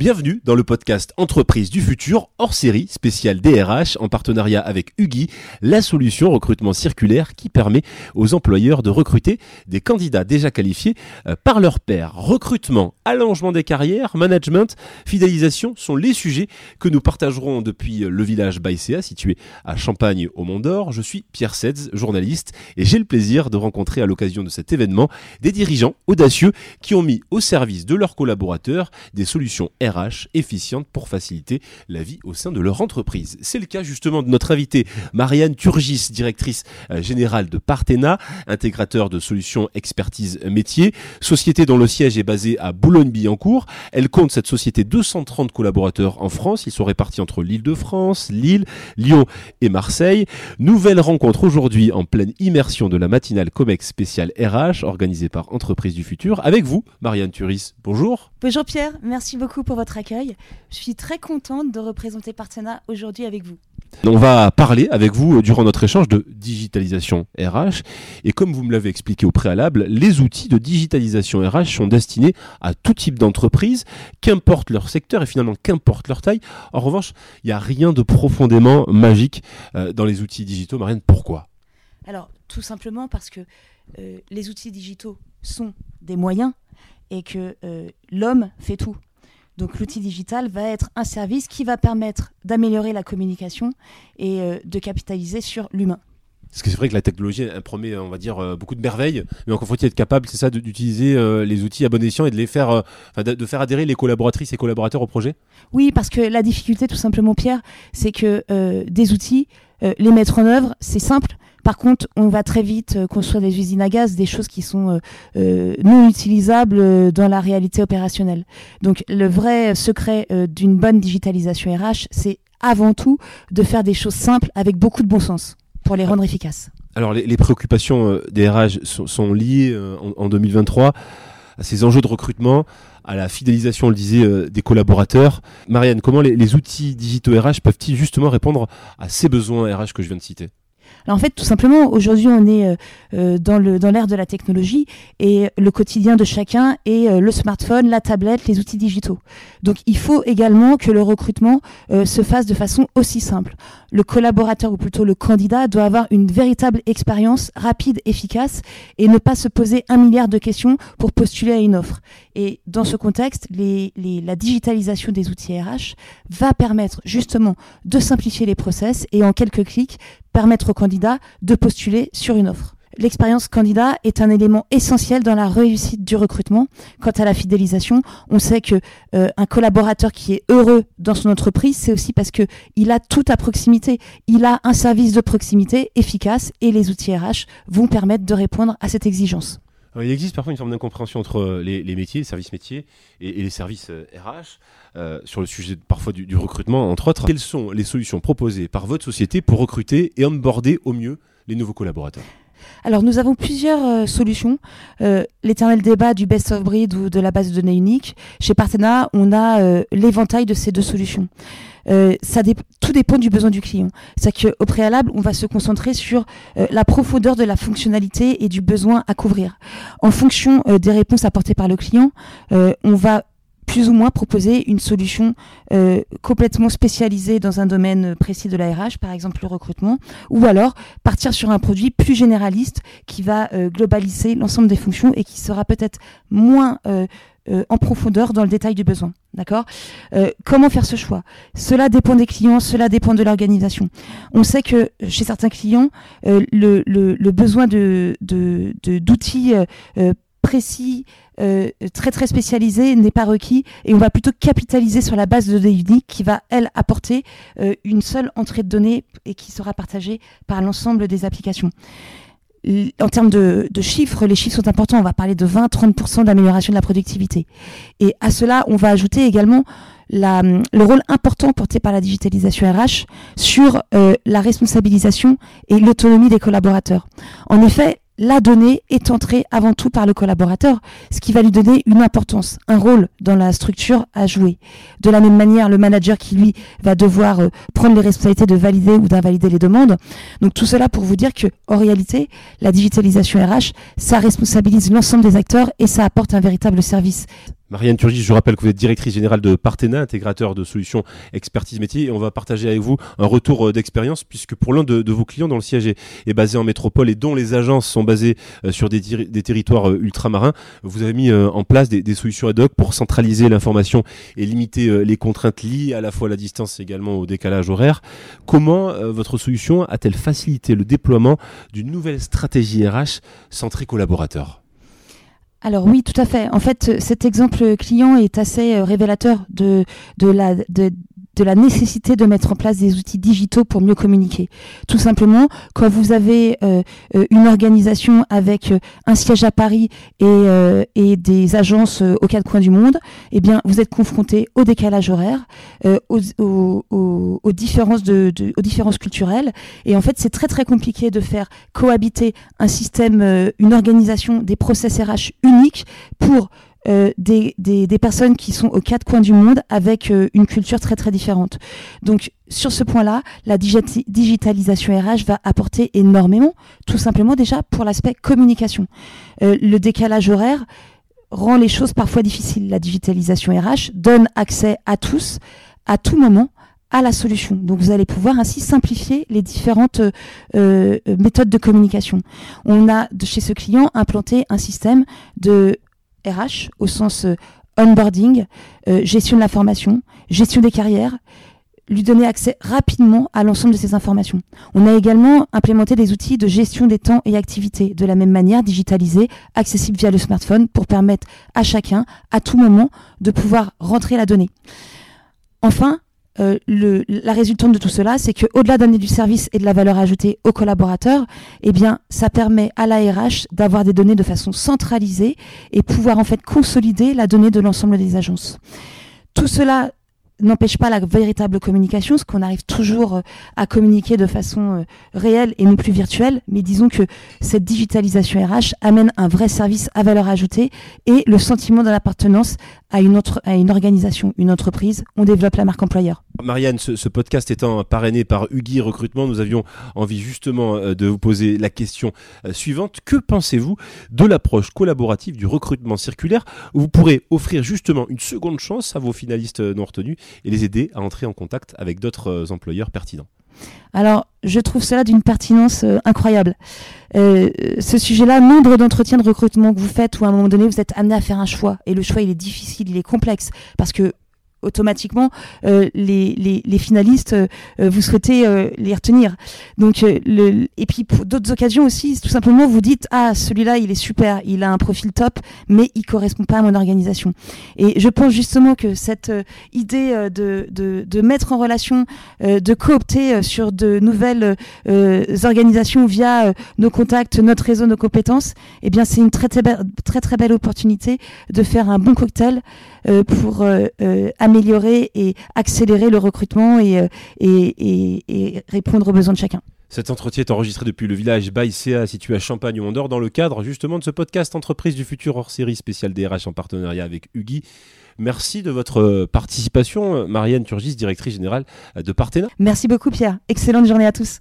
Bienvenue dans le podcast Entreprise du futur hors série spécial DRH en partenariat avec Ugi, la solution recrutement circulaire qui permet aux employeurs de recruter des candidats déjà qualifiés euh, par leur père. Recrutement, allongement des carrières, management, fidélisation sont les sujets que nous partagerons depuis le village Baïséa situé à Champagne au Mont d'Or. Je suis Pierre Sedz, journaliste et j'ai le plaisir de rencontrer à l'occasion de cet événement des dirigeants audacieux qui ont mis au service de leurs collaborateurs des solutions RH RH efficiente pour faciliter la vie au sein de leur entreprise. C'est le cas justement de notre invitée Marianne Turgis, directrice euh, générale de Partena, intégrateur de solutions expertise métier, société dont le siège est basé à Boulogne-Billancourt. Elle compte cette société 230 collaborateurs en France. Ils sont répartis entre l'île de France, Lille, Lyon et Marseille. Nouvelle rencontre aujourd'hui en pleine immersion de la matinale COMEX spéciale RH organisée par Entreprise du Futur. Avec vous, Marianne Turis. Bonjour. Bonjour Pierre, merci beaucoup pour votre accueil. Je suis très contente de représenter Partena aujourd'hui avec vous. On va parler avec vous euh, durant notre échange de digitalisation RH. Et comme vous me l'avez expliqué au préalable, les outils de digitalisation RH sont destinés à tout type d'entreprise, qu'importe leur secteur et finalement qu'importe leur taille. En revanche, il n'y a rien de profondément magique euh, dans les outils digitaux. Marianne, pourquoi? Alors, tout simplement parce que euh, les outils digitaux sont des moyens et que l'homme fait tout. Donc l'outil digital va être un service qui va permettre d'améliorer la communication et euh, de capitaliser sur l'humain. Parce que c'est vrai que la technologie promet, on va dire, euh, beaucoup de merveilles, mais encore faut-il être capable, c'est ça, d'utiliser euh, les outils à bon escient et de les faire, de faire adhérer les collaboratrices et collaborateurs au projet? Oui, parce que la difficulté, tout simplement, Pierre, c'est que des outils, les mettre en œuvre, c'est simple, par contre, on va très vite euh, construire des usines à gaz, des choses qui sont euh, euh, non utilisables dans la réalité opérationnelle. Donc le vrai secret d'une bonne digitalisation RH, c'est avant tout de faire des choses simples avec beaucoup de bon sens pour les rendre efficaces. Alors les, préoccupations des RH sont, liées en, 2023 à ces enjeux de recrutement, à la fidélisation, on le disait, des collaborateurs. Marianne, comment les, les outils digitaux RH peuvent-ils justement répondre à ces besoins RH que je viens de citer? Alors en fait, tout simplement, aujourd'hui, on est euh, euh, dans l'ère de la technologie et le quotidien de chacun est euh, le smartphone, la tablette, les outils digitaux. Donc, il faut également que le recrutement se fasse de façon aussi simple. Le collaborateur ou plutôt le candidat doit avoir une véritable expérience rapide, efficace et ne pas se poser un milliard de questions pour postuler à une offre. Et dans ce contexte, la digitalisation des outils RH va permettre justement de simplifier les process et en quelques clics permettre au candidat de postuler sur une offre. L'expérience candidat est un élément essentiel dans la réussite du recrutement. Quant à la fidélisation, on sait que euh, un collaborateur qui est heureux dans son entreprise, c'est aussi parce que il a tout à proximité. Il a un service de proximité efficace et les outils RH vont permettre de répondre à cette exigence il existe parfois une forme d'incompréhension entre euh, les, métiers, les services métiers et, les services RH euh, euh, sur le sujet parfois du, recrutement, entre autres. Quelles sont les solutions proposées par votre société pour recruter et onboarder au mieux les nouveaux collaborateurs? Alors nous avons plusieurs solutions. L'éternel débat du best of breed ou de la base de données unique. Chez Partena, on a l'éventail de ces deux solutions. Euh, tout dépend du besoin du client. C'est qu'au préalable, on va se concentrer sur euh, la profondeur de la fonctionnalité et du besoin à couvrir. En fonction euh, des réponses apportées par le client, on va plus ou moins proposer une solution complètement spécialisée dans un domaine précis de la RH, par exemple le recrutement, ou alors partir sur un produit plus généraliste qui va globaliser l'ensemble des fonctions et qui sera peut-être moins euh, en profondeur dans le détail du besoin. D'accord? Euh, Comment faire ce choix? Cela dépend des clients, cela dépend de l'organisation. On sait que chez certains clients, euh, le, le, besoin de, d'outils précis, très très spécialisés n'est pas requis et on va plutôt capitaliser sur la base de données unique qui va, elle, apporter une seule entrée de données et qui sera partagée par l'ensemble des applications en termes de, chiffres, les chiffres sont importants. On va parler de 20-30% d'amélioration de la productivité. Et à cela, on va ajouter également le rôle important porté par la digitalisation RH sur euh, la responsabilisation et l'autonomie des collaborateurs. En effet, la donnée est entrée avant tout par le collaborateur, ce qui va lui donner une importance, un rôle dans la structure à jouer. De la même manière, le manager qui, lui, va devoir euh, prendre les responsabilités de valider ou d'invalider les demandes. Donc tout cela pour vous dire que, en réalité, la digitalisation RH, ça responsabilise l'ensemble des acteurs et ça apporte un véritable service. Marianne Turgis, je rappelle que vous êtes directrice générale de Partena, intégrateur de solutions expertise métier, et on va partager avec vous un retour euh, d'expérience, puisque pour l'un de, vos clients dont le siège est, basé en métropole et dont les agences sont basées euh, sur des, territoires euh, ultramarins, vous avez mis en place des, solutions ad hoc pour centraliser l'information et limiter les contraintes liées à la fois à la distance et également au décalage horaire. Comment votre solution a-t-elle facilité le déploiement d'une nouvelle stratégie RH centrée collaborateur alors oui, tout à fait. En fait, cet exemple client est assez euh, révélateur de, de, la, de, de la nécessité de mettre en place des outils digitaux pour mieux communiquer. Tout simplement, quand vous avez euh, euh, une organisation avec euh, un siège à Paris et, des agences aux quatre coins du monde, eh bien, vous êtes confronté au décalage horaire, aux, différences aux différences culturelles. Et en fait, c'est très très compliqué de faire cohabiter un système, une organisation, des process RH uniques pour euh, des, des, personnes qui sont aux quatre coins du monde avec euh, une culture très très différente. Donc sur ce point-là, la digitalisation RH va apporter énormément, tout simplement déjà pour l'aspect communication. Euh, le décalage horaire rend les choses parfois difficiles. La digitalisation RH donne accès à tous, à tout moment, à la solution. Donc vous allez pouvoir ainsi simplifier les différentes méthodes de communication. On a chez ce client implanté un système de RH au sens euh, onboarding, euh, gestion de la formation, gestion des carrières, lui donner accès rapidement à l'ensemble de ces informations. On a également implémenté des outils de gestion des temps et activités, de la même manière digitalisés, accessibles via le smartphone pour permettre à chacun, à tout moment, de pouvoir rentrer la donnée. Enfin, euh, le, la résultante de tout cela, c'est que au-delà d'amener du service et de la valeur ajoutée aux collaborateurs, eh bien, ça permet à l'ARH d'avoir des données de façon centralisée et pouvoir en fait consolider la donnée de l'ensemble des agences. Tout cela n'empêche pas la véritable communication, ce qu'on arrive toujours euh, à communiquer de façon euh, réelle et non plus virtuelle, mais disons que cette digitalisation RH amène un vrai service à valeur ajoutée et le sentiment de l'appartenance à une, autre, à une organisation, une entreprise. On développe la marque employeur. Marianne, ce, podcast étant parrainé par Hugui Recrutement, nous avions envie justement euh, de vous poser la question suivante. Que pensez-vous de l'approche collaborative du recrutement circulaire? Où vous pourrez offrir justement une seconde chance à vos finalistes non retenus et les aider à entrer en contact avec d'autres euh, employeurs pertinents. Alors, je trouve cela d'une pertinence euh, incroyable. Euh, ce sujet-là, nombre d'entretiens de recrutement que vous faites où à un moment donné vous êtes amené à faire un choix. Et le choix il est difficile, il est complexe. Parce que automatiquement euh, les, les, les, finalistes euh, vous souhaitez euh, les retenir. Donc le, et puis pour d'autres occasions aussi tout simplement vous dites ah celui-là il est super il a un profil top mais il correspond pas à mon organisation et je pense justement que cette idée de, de, de, mettre en relation de coopter sur de nouvelles organisations via nos contacts notre réseau nos compétences eh bien c'est une très très, très très belle opportunité de faire un bon cocktail pour améliorer et accélérer le recrutement euh, et, et, répondre aux besoins de chacun. Cet entretien est enregistré depuis le village Baïséa situé à Champagne Dor dans le cadre justement de ce podcast Entreprise du futur hors série spécial DRH en partenariat avec Hugui. Merci de votre participation, Marianne Turgis, directrice générale de Partena. Merci beaucoup Pierre. Excellente journée à tous.